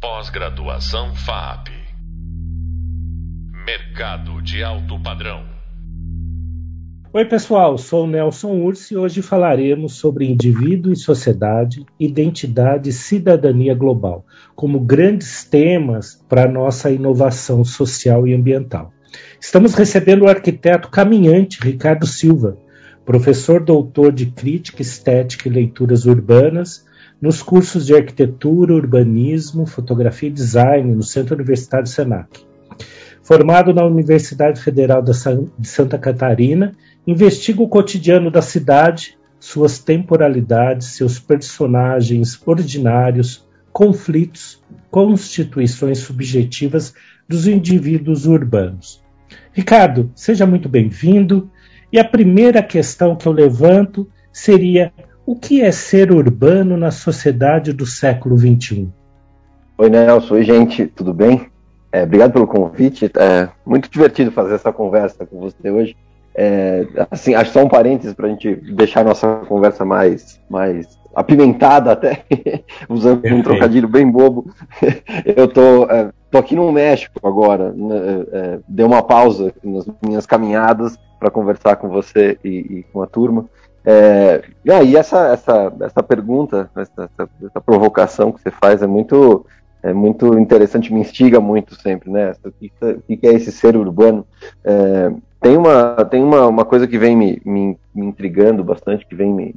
Pós-graduação FAP. Mercado de alto padrão. Oi, pessoal, sou Nelson Ursi e hoje falaremos sobre indivíduo e sociedade, identidade e cidadania global, como grandes temas para nossa inovação social e ambiental. Estamos recebendo o arquiteto caminhante Ricardo Silva, professor doutor de Crítica, Estética e Leituras Urbanas nos cursos de Arquitetura, Urbanismo, Fotografia e Design no Centro Universitário Senac. Formado na Universidade Federal de Santa Catarina, investiga o cotidiano da cidade, suas temporalidades, seus personagens ordinários, conflitos, constituições subjetivas dos indivíduos urbanos. Ricardo, seja muito bem-vindo. E a primeira questão que eu levanto seria o que é ser urbano na sociedade do século XXI? Oi, Nelson. Oi, gente. Tudo bem? É, obrigado pelo convite. É muito divertido fazer essa conversa com você hoje. É, assim, acho só um parênteses para a gente deixar a nossa conversa mais, mais apimentada até, usando Perfeito. um trocadilho bem bobo. Eu tô, é, tô aqui no México agora, né, é, dei uma pausa nas minhas caminhadas para conversar com você e, e, com a turma. É, e essa, essa, essa pergunta, essa, essa, provocação que você faz é muito, é muito interessante, me instiga muito sempre, né? O que, o que é esse ser urbano? É, tem uma, tem uma, uma coisa que vem me, me, me intrigando bastante, que vem me.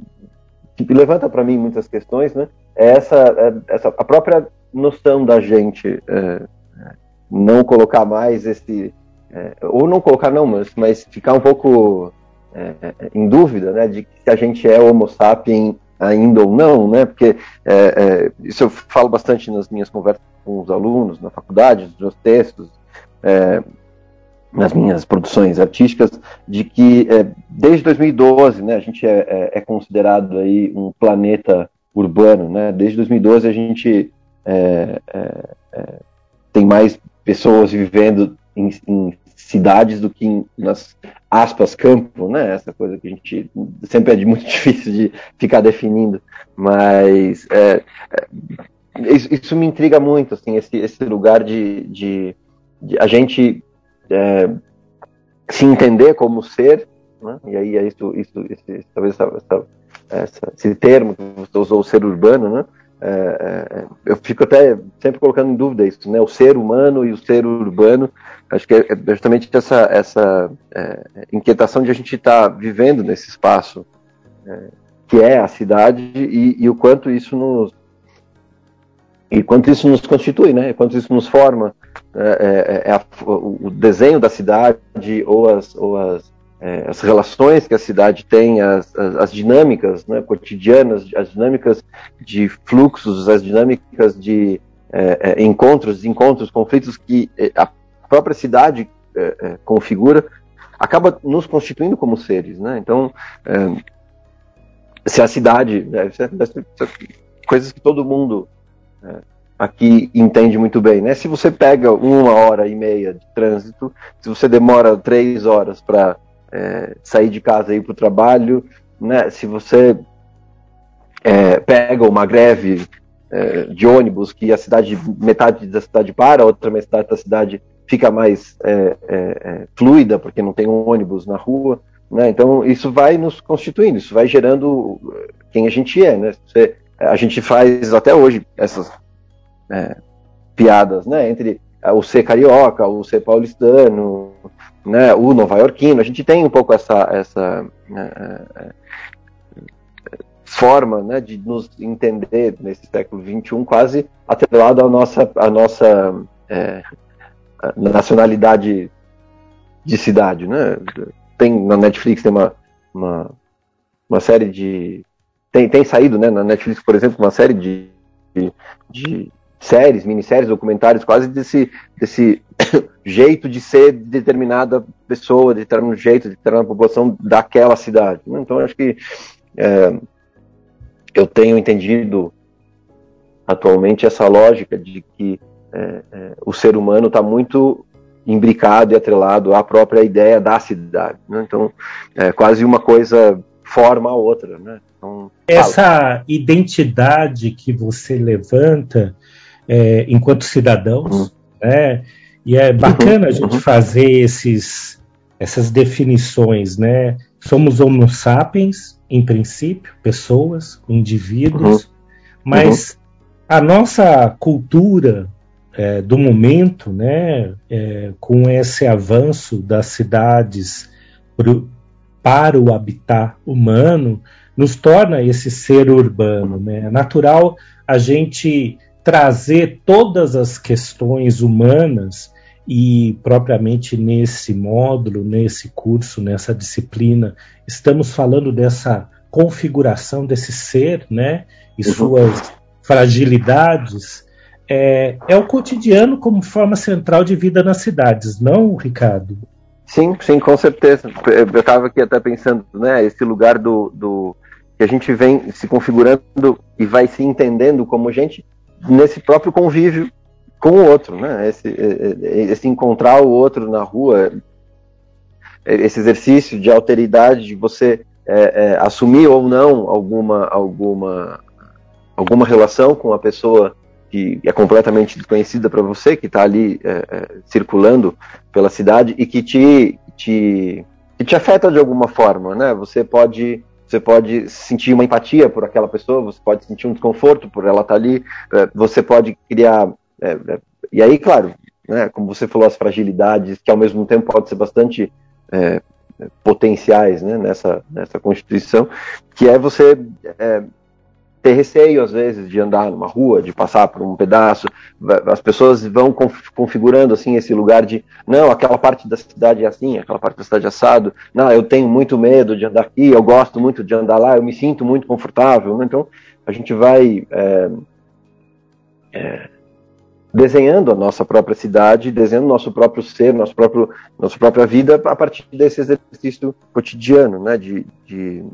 que levanta para mim muitas questões, né? É essa, é essa, a própria noção da gente é, não colocar mais esse. É, ou não colocar, não, mas, mas ficar um pouco é, é, em dúvida, né, de se a gente é Homo sapiens ainda ou não, né, porque é, é, isso eu falo bastante nas minhas conversas com os alunos na faculdade, nos meus textos, é, nas minhas produções artísticas, de que é, desde 2012, né, a gente é, considerado aí um planeta urbano, né, desde 2012 a gente tem mais pessoas vivendo em, em cidades do que nas aspas campo, né? Essa coisa que a gente sempre é muito difícil de ficar definindo, mas é, é, isso, isso, me intriga muito, assim, esse, esse lugar de, de, de a gente é, se entender como ser, né? E aí é isso, isso, esse, talvez essa, essa, esse termo que você usou, ser urbano, né? É, é, eu fico até sempre colocando em dúvida isso, né? O ser humano e o ser urbano. Acho que é, é justamente essa, essa é, inquietação de a gente estar tá vivendo nesse espaço é, que é a cidade e, e, o quanto isso nos e quanto isso nos constitui, né? Quanto isso nos forma. É, a, o desenho da cidade ou as, ou as é, as relações que a cidade tem, as, as, as dinâmicas né, cotidianas, as dinâmicas de fluxos, as dinâmicas de é, é, encontros, desencontros, conflitos que é, a própria cidade é, é, configura, acaba nos constituindo como seres. Né? Então, se a cidade, né, coisas que todo mundo aqui entende muito bem, né? Se você pega uma hora e meia de trânsito, se você demora três horas para é, sair de casa e ir para o trabalho, né? Se você é, pega uma greve é, de ônibus que a cidade, metade da cidade para, outra metade da cidade fica mais é, é, é, fluida porque não tem um ônibus na rua, né? Então isso vai nos constituindo, isso vai gerando quem a gente é, né? Você, a gente faz até hoje essas piadas, né? Entre o ser carioca, o ser paulistano, né, o nova-iorquino, a gente tem um pouco essa, essa é, é, forma né, de nos entender nesse século XXI quase atrelado à nossa, à nossa é, nacionalidade de cidade. Né? Tem, na Netflix tem uma, uma, uma série de... Tem, tem saído né, na Netflix, por exemplo, uma série de, de, de séries, minisséries, documentários, quase desse, desse jeito de ser de determinada pessoa, de determinado jeito, de determinada população daquela cidade. Né? Então, acho que é, eu tenho entendido atualmente essa lógica de que é, é, o ser humano está muito imbricado e atrelado à própria ideia da cidade. Né? Então, é quase uma coisa forma a outra. Né? Então, Essa identidade que você levanta é, enquanto cidadãos, uhum. né? E é bacana uhum. a gente fazer esses, essas definições, né? Somos homo sapiens, em princípio, pessoas, indivíduos, uhum. mas a nossa cultura é, do momento, né, é, com esse avanço das cidades pro, para o habitat humano, nos torna esse ser urbano. Né? É natural a gente trazer todas as questões humanas e propriamente nesse módulo, nesse curso, nessa disciplina, estamos falando dessa configuração desse ser, né, e uhum. suas fragilidades, é, é o cotidiano como forma central de vida nas cidades, não, Ricardo? Sim, sim, com certeza. Eu estava aqui até pensando, né, esse lugar do, do que a gente vem se configurando e vai se entendendo como gente nesse próprio convívio com o outro, né? Esse, esse encontrar o outro na rua, esse exercício de alteridade, de você é, é, assumir ou não alguma alguma alguma relação com a pessoa que é completamente desconhecida para você, que está ali é, é, circulando pela cidade e que te, te, que te afeta de alguma forma, né? Você pode você pode sentir uma empatia por aquela pessoa, você pode sentir um desconforto por ela estar tá ali, é, você pode criar é, é, e aí, claro, né, como você falou, as fragilidades que ao mesmo tempo pode ser bastante é, potenciais né, nessa, nessa constituição, que é você é, ter receio, às vezes, de andar numa rua, de passar por um pedaço. As pessoas vão configurando assim esse lugar de não, aquela parte da cidade é assim, aquela parte da cidade é assado. Não, eu tenho muito medo de andar aqui, eu gosto muito de andar lá, eu me sinto muito confortável. Né? Então, a gente vai é, é, desenhando a nossa própria cidade, desenhando nosso próprio ser, nosso próprio, nossa própria vida a partir desse exercício cotidiano, né? de, de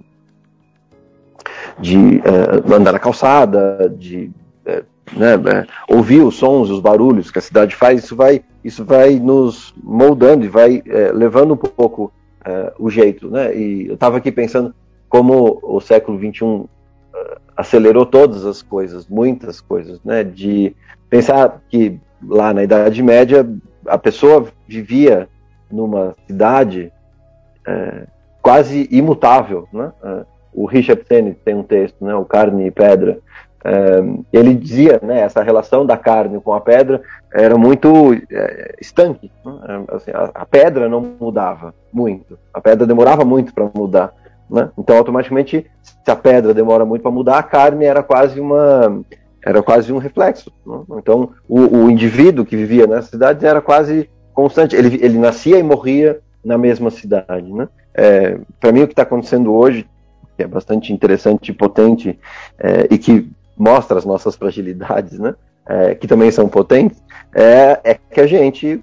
de uh, andar na calçada, de uh, né, uh, ouvir os sons, os barulhos que a cidade faz, isso vai, isso vai nos moldando e vai levando um pouco o jeito. Né? E eu estava aqui pensando como o século XXI acelerou todas as coisas, muitas coisas, né? de pensar que lá na Idade Média a pessoa vivia numa cidade quase imutável, né? O Richard Sennett tem um texto, né, o Carne e Pedra, é, ele dizia, né, essa relação da carne com a pedra era muito é, estanque, né? É, assim, a, a, pedra não mudava muito, a pedra demorava muito para mudar, né? então automaticamente se a pedra demora muito para mudar, a carne era quase uma era quase um reflexo, né? então o, o, indivíduo que vivia nessa cidade era quase constante, ele, ele nascia e morria na mesma cidade, né? É, para mim o que está acontecendo hoje que é bastante interessante e potente é, e que mostra as nossas fragilidades, né? É, que também são potentes, é, é, que a gente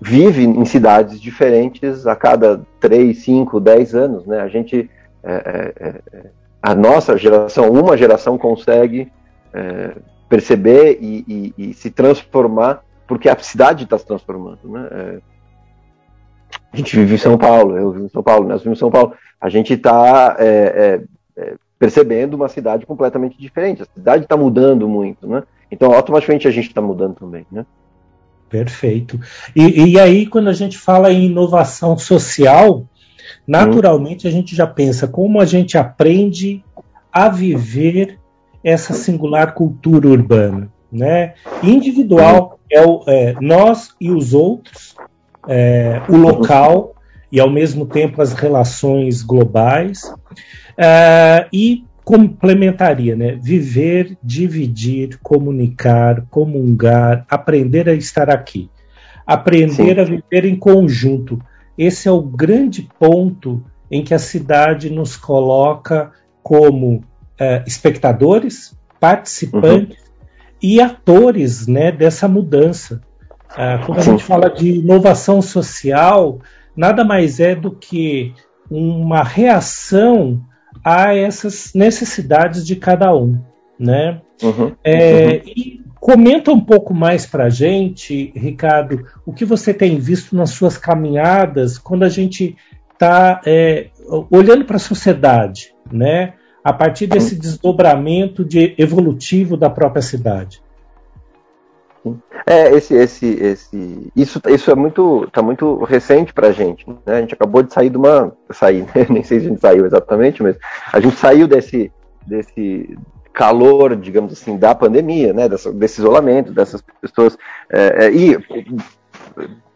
vive em cidades diferentes a cada 3, 5, 10 anos, né? A gente, é, é, é, a nossa geração, uma geração consegue perceber e, e, e, se transformar porque a cidade está se transformando, né? A gente vive em São Paulo, eu vivo em São Paulo, nós vivemos em São Paulo a gente está é, é, é, percebendo uma cidade completamente diferente. A cidade está mudando muito, né? Então, automaticamente a gente está mudando também, né? Perfeito. E, e, aí, quando a gente fala em inovação social, naturalmente a gente já pensa como a gente aprende a viver essa singular cultura urbana, né? Individual é, o, é nós e os outros, é, o local e, ao mesmo tempo, as relações globais. Uh, e complementaria, né? Viver, dividir, comunicar, comungar, aprender a estar aqui, aprender Sim. a viver em conjunto. Esse é o grande ponto em que a cidade nos coloca como uh, espectadores, participantes uhum. e atores, né? Dessa mudança. Uh, quando a gente fala de inovação social, nada mais é do que uma reação a essas necessidades de cada um, né? Uhum, é, uhum. E comenta um pouco mais para a gente, Ricardo, o que você tem visto nas suas caminhadas quando a gente está é, olhando para a sociedade, né? A partir desse desdobramento de evolutivo da própria cidade. É, esse, esse, esse, isso, isso é muito, tá muito recente pra gente, né? A gente acabou de sair de uma, sair, né? nem sei se a gente saiu exatamente, mas a gente saiu desse, desse calor, digamos assim, da pandemia, né? Dessa, desse isolamento, dessas pessoas, é, é, e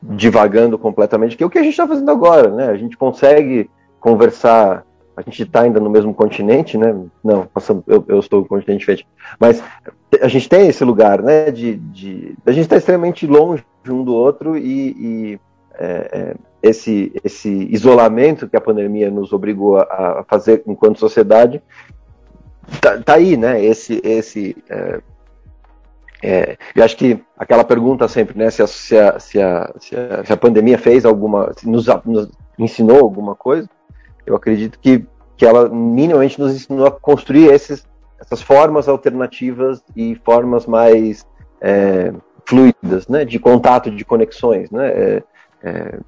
divagando completamente, que é o que a gente está fazendo agora, né? A gente consegue conversar a gente está ainda no mesmo continente, né? Não, eu, eu estou no continente diferente. Mas a gente tem esse lugar, né? De, de a gente está extremamente longe um do outro e, e é, é, esse, esse isolamento que a pandemia nos obrigou a, a fazer enquanto sociedade tá, tá, aí, né? Esse, esse é, é, eu acho que aquela pergunta sempre, né? Se a, se a, se a, se a pandemia fez alguma, nos, nos ensinou alguma coisa, eu acredito que, que ela minimamente nos ensinou a construir esses, essas formas alternativas e formas mais é, fluidas, né, de contato, de conexões, né, é, é,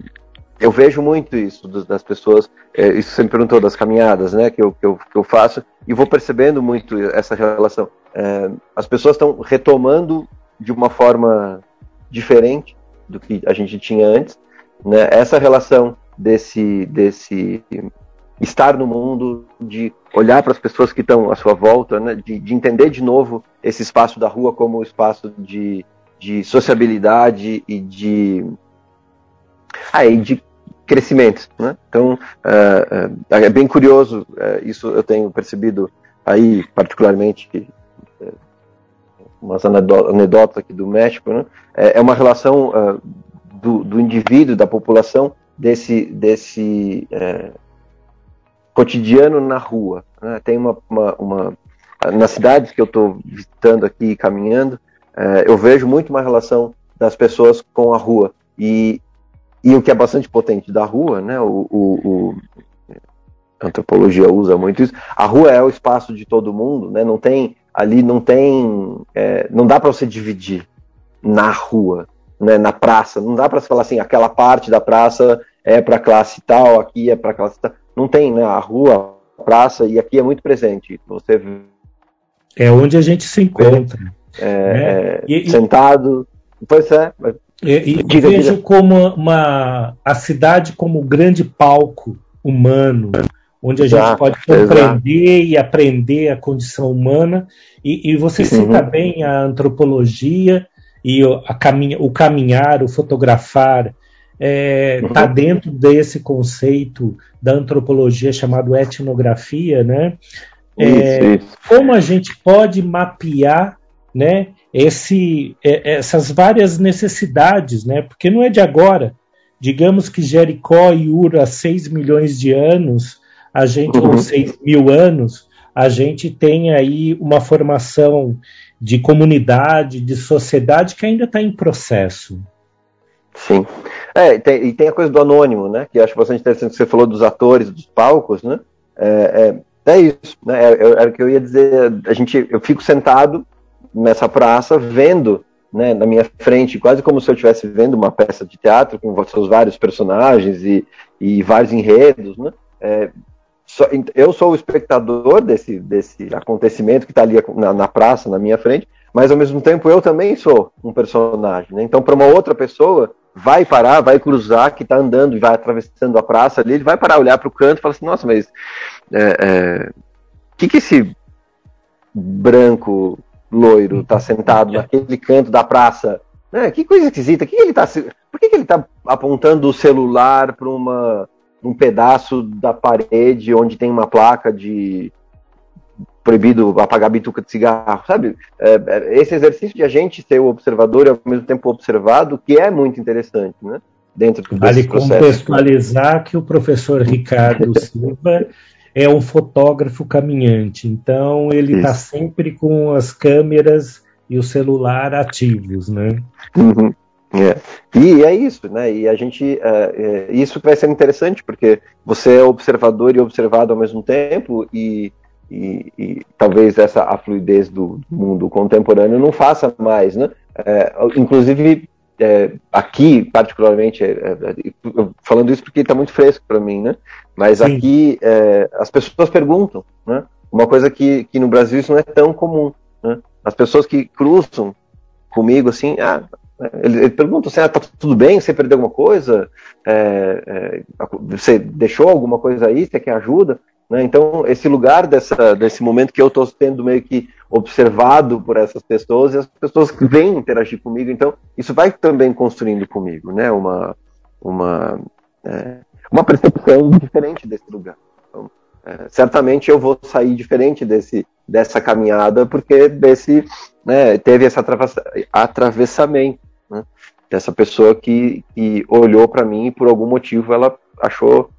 eu vejo muito isso das pessoas, é, isso você me perguntou das caminhadas, né, que eu, que eu, que eu faço, e vou percebendo muito essa relação. É, as pessoas estão retomando de uma forma diferente do que a gente tinha antes, né, essa relação desse, desse estar no mundo, de olhar para as pessoas que estão à sua volta, né? de, de, entender de novo esse espaço da rua como espaço de, de sociabilidade e de, ah, e de crescimento. Né? Então, uh, uh, é bem curioso, uh, isso eu tenho percebido aí, particularmente, que, umas anedotas aqui do México, né? é, é uma relação do, do indivíduo, da população, desse, desse cotidiano na rua. Né? Tem uma, uma, uma, nas cidades que eu estou visitando aqui, caminhando, é, eu vejo muito uma relação das pessoas com a rua e, e o que é bastante potente da rua, né? O, o, o a antropologia usa muito isso. A rua é o espaço de todo mundo, né? Não tem ali, não tem, é, não dá para você dividir na rua, né? Na praça, não dá para você falar assim, aquela parte da praça é para classe tal, aqui é para classe tal não tem, né? A rua, a praça, e aqui é muito presente. Você é onde a gente se encontra. É, né? e, sentado. Pois é. E, e diga, vejo diga. como uma, a cidade como um grande palco humano, onde a gente pode compreender exato. e aprender a condição humana. E, e você uhum. cita bem a antropologia e a caminha, o caminhar, o fotografar, está é, uhum. Tá dentro desse conceito da antropologia chamado etnografia, né? É, isso, isso. Como a gente pode mapear, né? Esse, é, essas várias necessidades, né? Porque não é de agora. Digamos que Jericó e Ur há 6 milhões de anos, a gente, uhum. ou 6 mil anos, a gente tem aí uma formação de comunidade, de sociedade que ainda está em processo. Sim. É, tem, e tem a coisa do anônimo, né? Que eu acho bastante interessante que você falou dos atores, dos palcos, né? É, é, é isso, né? Era o que eu ia dizer. A gente, eu fico sentado nessa praça vendo né, na minha frente, quase como se eu estivesse vendo uma peça de teatro com seus vários personagens e, e vários enredos, né? É, eu sou o espectador desse, desse acontecimento que está ali na, na, praça, na minha frente, mas ao mesmo tempo eu também sou um personagem. Né? Então, para uma outra pessoa, vai parar, vai cruzar, que está andando e vai atravessando a praça ali, ele vai parar, olhar para o canto e falar assim, nossa, mas é, é, que que esse branco loiro está sentado naquele canto da praça? É, que coisa esquisita, que, que ele tá, por que, que ele está apontando o celular para um pedaço da parede onde tem uma placa de proibido apagar bituca de cigarro, sabe? É, é, esse exercício de a gente ser o observador e ao mesmo tempo observado, que é muito interessante, né? Dentro do vale contextualizar que o professor Ricardo Silva é um fotógrafo caminhante, então ele está sempre com as câmeras e o celular ativos, né? Uhum. É. E é isso, né? E a gente, é, é, isso vai ser interessante porque você é observador e observado ao mesmo tempo e e, e, talvez essa a fluidez do mundo contemporâneo não faça mais, né? É, inclusive é, aqui particularmente é, é falando isso porque está muito fresco para mim, né? Mas Sim. aqui é, as pessoas perguntam, né? Uma coisa que, que no Brasil isso não é tão comum, né? As pessoas que cruzam comigo assim, ah, ele, ele pergunta assim, ah, tá tudo bem? Você perdeu alguma coisa? É, você deixou alguma coisa aí? Você quer ajuda? Né? Então, esse lugar dessa, desse momento que eu estou sendo meio que observado por essas pessoas e as pessoas que vêm interagir comigo, então isso vai também construindo comigo, né? Uma, uma, é, uma percepção diferente desse lugar. Então, é, certamente eu vou sair diferente desse, dessa caminhada porque desse, né, teve esse atravessamento né? dessa pessoa que, que olhou para mim e por algum motivo ela achou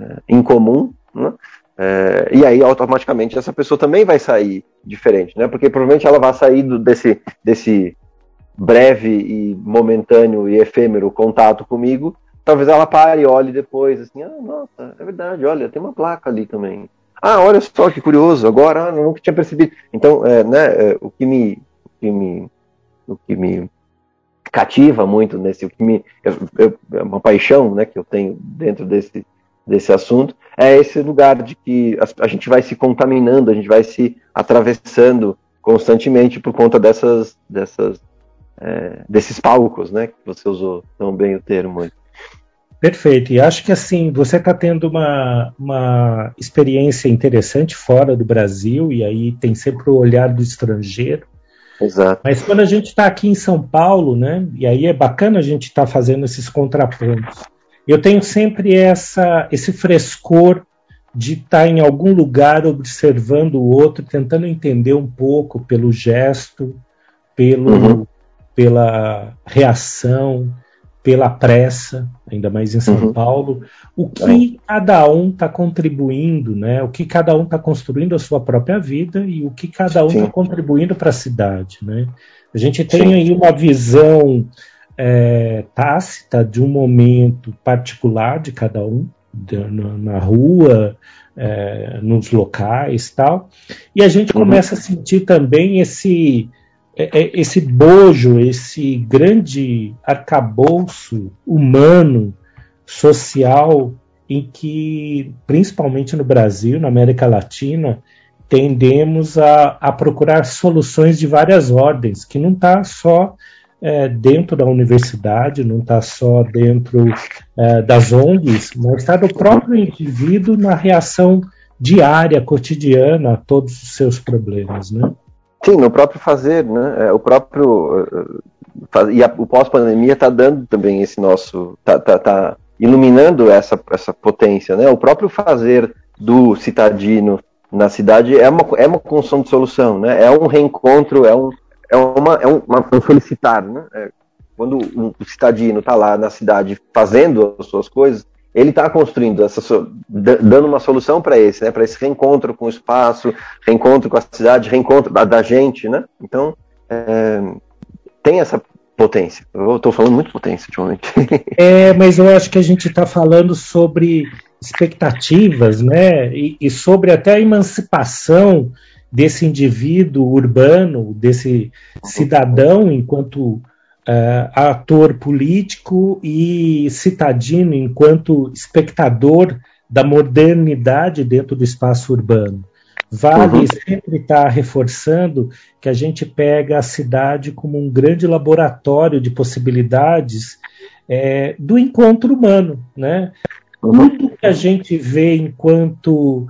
é, incomum, né? É, e aí automaticamente essa pessoa também vai sair diferente, né? Porque provavelmente ela vai sair do, desse, desse breve e momentâneo e efêmero contato comigo. Talvez ela pare e olhe depois, assim, ah, nossa, é verdade, olha, tem uma placa ali também. Ah, olha só que curioso, agora ah, nunca tinha percebido. Então, é, né, é, o que me, o que me, o que me cativa muito nesse, o que me, é uma paixão, né, que eu tenho dentro desse desse assunto, é esse lugar de que a, a, gente vai se contaminando, a gente vai se atravessando constantemente por conta dessas, dessas é, desses palcos, né? Que você usou tão bem o termo. Aí. Perfeito. E acho que assim, você está tendo uma, uma experiência interessante fora do Brasil, e aí tem sempre o olhar do estrangeiro. Exato. Mas quando a gente está aqui em São Paulo, né? E aí é bacana a gente estar tá fazendo esses contrapontos eu tenho sempre essa, esse frescor de estar tá em algum lugar observando o outro, tentando entender um pouco pelo gesto, pelo, uhum. pela reação, pela pressa, ainda mais em São uhum. Paulo, o que é. cada um está contribuindo, né? o que cada um está construindo a sua própria vida e o que cada um está contribuindo para a cidade. Né? A gente tem Sim. aí uma visão é, tácita de um momento particular de cada um, de, na, na, rua, é, nos locais tal, e a gente uhum. começa a sentir também esse é, é, esse bojo, esse grande arcabouço humano, social, em que, principalmente no Brasil, na América Latina, tendemos a, a procurar soluções de várias ordens, que não está só é, dentro da universidade, não está só dentro é, das ONGs, mas está do próprio indivíduo na reação diária, cotidiana a todos os seus problemas, né? Sim, no próprio fazer, né? É, o próprio e a, o pós-pandemia está dando também esse nosso, tá, tá, tá, iluminando essa, essa potência, né? O próprio fazer do citadino na cidade é uma, é uma construção de solução, né? É um reencontro, é um, é, uma, é um, uma, um solicitar, né? É, quando o, o citadino está lá na cidade fazendo as suas coisas, ele está construindo essa dando uma solução para esse, né? Para esse reencontro com o espaço, reencontro com a cidade, reencontro da, da gente, né? Então é, tem essa potência. Eu estou falando muito potência ultimamente. É, mas eu acho que a gente está falando sobre expectativas, né? E, e sobre até a emancipação desse indivíduo urbano, desse cidadão enquanto uh, ator político e citadino enquanto espectador da modernidade dentro do espaço urbano. Vale uhum. sempre estar tá reforçando que a gente pega a cidade como um grande laboratório de possibilidades é, do encontro humano, né? Uhum. Tudo que a gente vê enquanto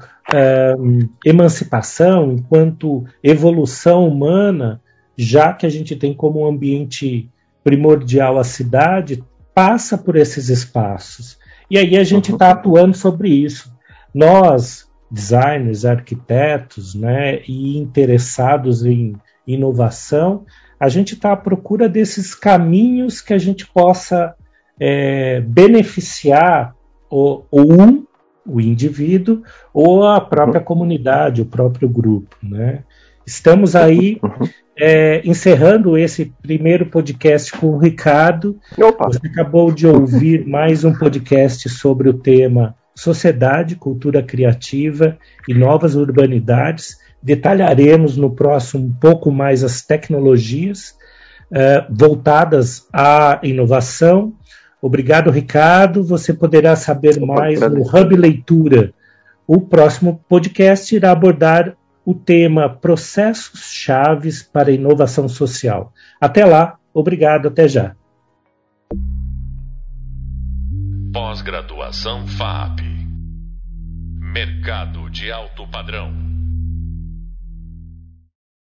emancipação, enquanto evolução humana, já que a gente tem como ambiente primordial a cidade, passa por esses espaços. E aí a gente está atuando sobre isso. Nós, designers, arquitetos, né, e interessados em inovação, a gente está à procura desses caminhos que a gente possa é, beneficiar o, o um o indivíduo ou a própria uhum. comunidade, o próprio grupo. Né? Estamos aí uhum. é, encerrando esse primeiro podcast com o Ricardo. Opa. Você acabou de ouvir mais um podcast sobre o tema Sociedade, Cultura Criativa e Novas Urbanidades. Detalharemos no próximo um pouco mais as tecnologias uh, voltadas à inovação Obrigado, Ricardo. Você poderá saber mais no Hub Leitura. O próximo podcast irá abordar o tema Processos Chaves para a Inovação Social. Até lá, obrigado, até já. Pós-graduação FAP Mercado de alto padrão.